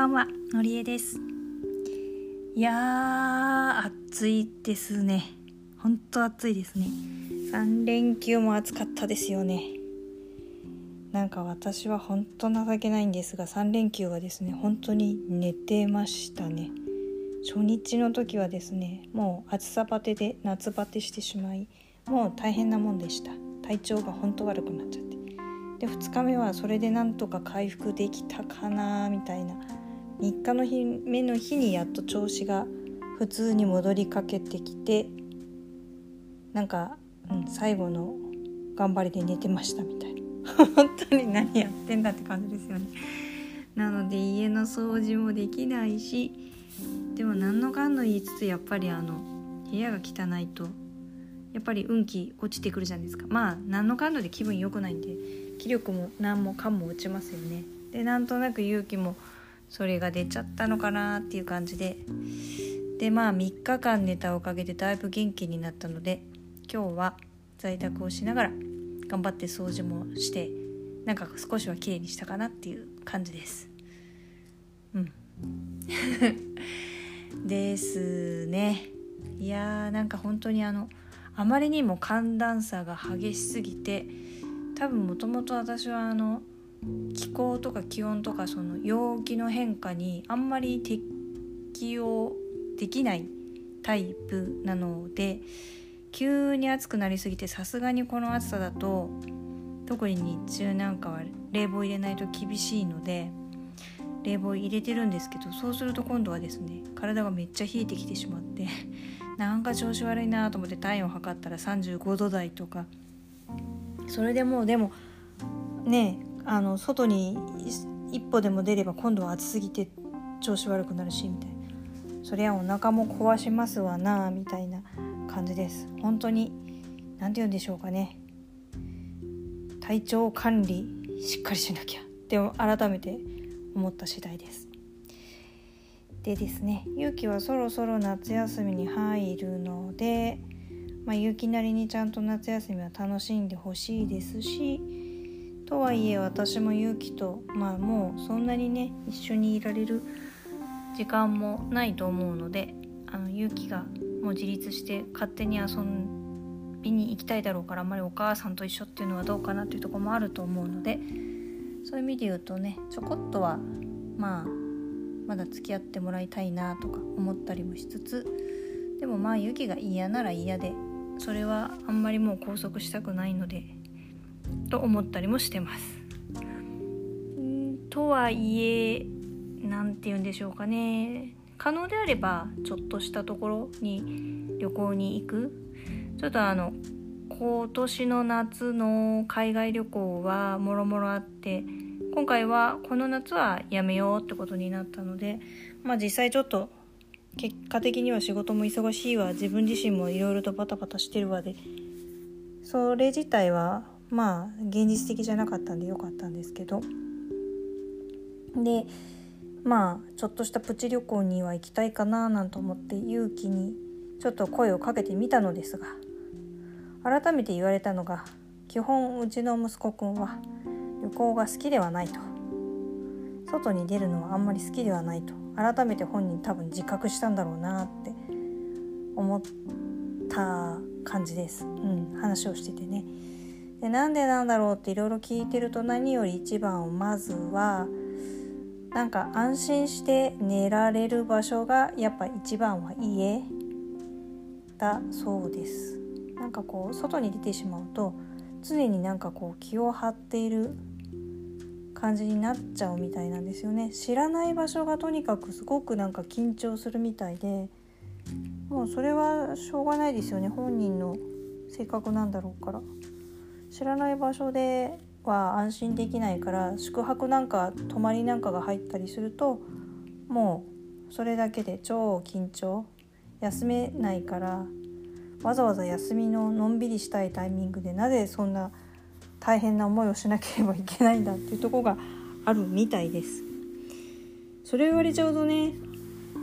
ばんはのりえです。いやー暑いですね。本当暑いですね。3連休も暑かったですよね。なんか私は本当情けないんですが3連休はですね本当に寝てましたね。初日の時はですねもう暑さバテで夏バテしてしまいもう大変なもんでした。体調が本当悪くなっちゃって。で2日目はそれでなんとか回復できたかなみたいな3日の日目の日にやっと調子が普通に戻りかけてきてなんか、うん、最後の頑張りで寝てましたみたいな。本当に何やってんだって感じですよね。なので家の掃除もできないしでも何のかんの言いつつやっぱりあの部屋が汚いとやっぱり運気落ちてくるじゃないですか。まあ何のかんので気分良くないんで気力も何もかんも落ちますよね。でなんとなく勇気もそれが出ちゃったのかなっていう感じで。でまあ3日間寝たおかげでだいぶ元気になったので今日は在宅をしながら頑張って掃除もしてなんか少しは綺麗にしたかなっていう感じです。うん。ですね。いやーなんか本当にあのあまりにも寒暖差が激しすぎて多分もともと私はあの気候とか気温とかその陽気の変化にあんまり適応できないタイプなので急に暑くなりすぎてさすがにこの暑さだと特に日中なんかは冷房入れないと厳しいので冷房入れてるんですけどそうすると今度はですね体がめっちゃ冷えてきてしまって なんか調子悪いなと思って体温測ったら35度台とか。それでもうでもねあの外に一歩でも出れば今度は暑すぎて調子悪くなるしみたいな。そりゃお腹も壊しますわなみたいな感じです。本当に何て言うんでしょうかね。体調管理しっかりしなきゃって改めて思った次第です。でですね勇気はそろそろ夏休みに入るのでまあ、勇気なりにちゃんと夏休みは楽しんでほしいですしとはいえ私も勇気とまあもうそんなにね一緒にいられる時間もないと思うのであの勇気がもう自立して勝手に遊びに行きたいだろうからあんまりお母さんと一緒っていうのはどうかなっていうとこもあると思うのでそういう意味で言うとねちょこっとはまあまだ付き合ってもらいたいなとか思ったりもしつつでもまあ勇気が嫌なら嫌でそれはあんまりもう拘束したくないのでと思ったりもしてます。とはいえ何て言うんでしょうかね。可能であればちょっとしたところに旅行に行く。ちょっとあの今年の夏の海外旅行はもろもろあって今回はこの夏はやめようってことになったのでまあ実際ちょっと結果的には仕事も忙しいわ。自分自身もいろいろとバタバタしてるわで。それ自体はまあ現実的じゃなかったんでよかったんですけど。でまあちょっとしたプチ旅行には行きたいかななんて思って勇気にちょっと声をかけてみたのですが改めて言われたのが基本うちの息子くんは旅行が好きではないと。外に出るのはあんまり好きではないと。改めて本人多分自覚したんだろうなって思った感じです、うん、話をしててね。でなんでなんだろうっていろいろ聞いてると何より一番をまずはなんか安心して寝られる場所がやっぱ一番は家だそうです。なんかこう外に出てしまうと常になんかこう気を張っている感じになっちゃうみたいなんですよね。知らない場所がとにかくすごくなんか緊張するみたいでもうそれはしょうがないですよね。本人の性格なんだろうから。知らない場所では安心できないから宿泊なんか泊まりなんかが入ったりするともうそれだけで超緊張休めないからわざわざ休みののんびりしたいタイミングでなぜそんな大変な思いをしなければいけないんだっていうとこがあるみたいです。それ言われちゃうとね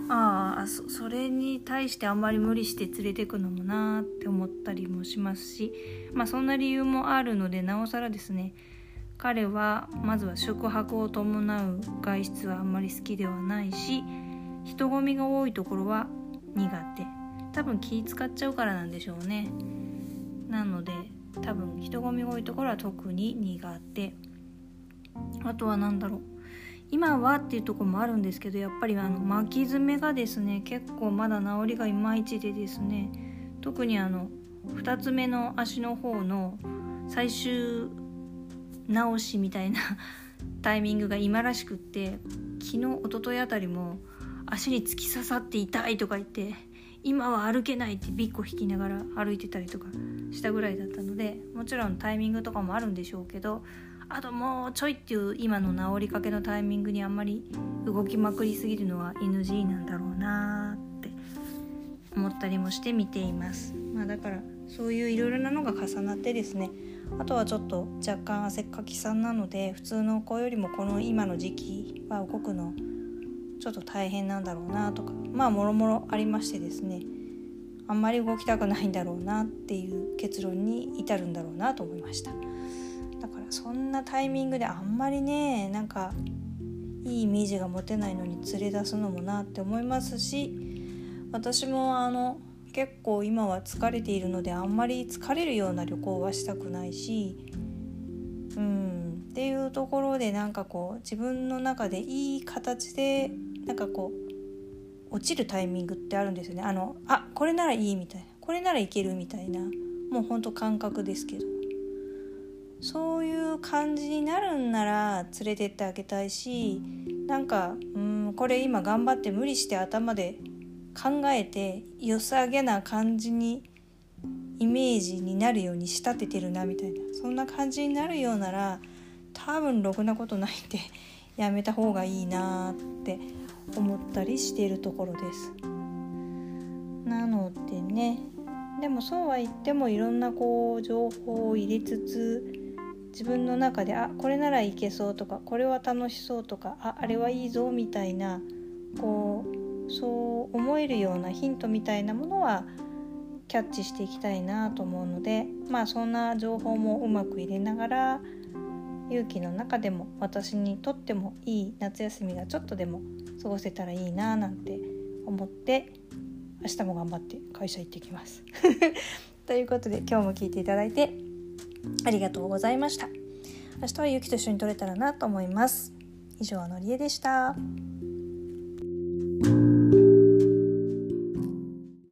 ああそそれに対してあんまり無理して連れてくのもなーって思ったりもしますしまあそんな理由もあるのでなおさらですね彼はまずは宿泊を伴う外出はあんまり好きではないし人混みが多いところは苦手。多分気使っちゃうからなんでしょうね。なので多分人混みが多いところは特に苦手。あとは何だろう。今はっていうとこもあるんですけどやっぱりあの巻き爪がですね結構まだ治りがいまいちでですね特にあの2つ目の足の方の最終直しみたいな タイミングが今らしくって昨日一昨日あたりも足に突き刺さって痛いとか言って今は歩けないってビッコ引きながら歩いてたりとかしたぐらいだったのでもちろんタイミングとかもあるんでしょうけどあともうちょいっていう今の治りかけのタイミングにあんまり動きまくりすぎるのは NG なんだろうなって思ったりもして見ています。まあ、だからそういういろいろなのが重なってですね。あとはちょっと若干汗っかきさんなので普通の子よりもこの今の時期は動くのちょっと大変なんだろうなとかまあもろもろありましてですね。あんまり動きたくないんだろうなっていう結論に至るんだろうなと思いました。だからそんなタイミングであんまりねなんかいいイメージが持てないのに連れ出すのもなって思いますし私もあの結構今は疲れているのであんまり疲れるような旅行はしたくないしうんっていうところでなんかこう自分の中でいい形でなんかこう落ちるタイミングってあるんですよね。あのあこれならいいみたいなこれならいけるみたいなもうほんと感覚ですけど。そういう感じになるんなら連れてってあげたいしなんかうんこれ今頑張って無理して頭で考えて良さげな感じにイメージになるように仕立ててるなみたいなそんな感じになるようなら多分ろくなことないんで やめた方がいいなって思ったりしているところです。なのでねでもそうは言ってもいろんなこう情報を入れつつ自分の中であこれならいけそうとかこれは楽しそうとかああれはいいぞみたいなこうそう思えるようなヒントみたいなものはキャッチしていきたいなと思うのでまあそんな情報もうまく入れながら勇気の中でも私にとってもいい夏休みがちょっとでも過ごせたらいいななんて思って明日も頑張って会社行ってきます。ということで今日も聞いていただいてありがとうございました。明日はゆきと一緒に撮れたらなと思います。以上のりえでした。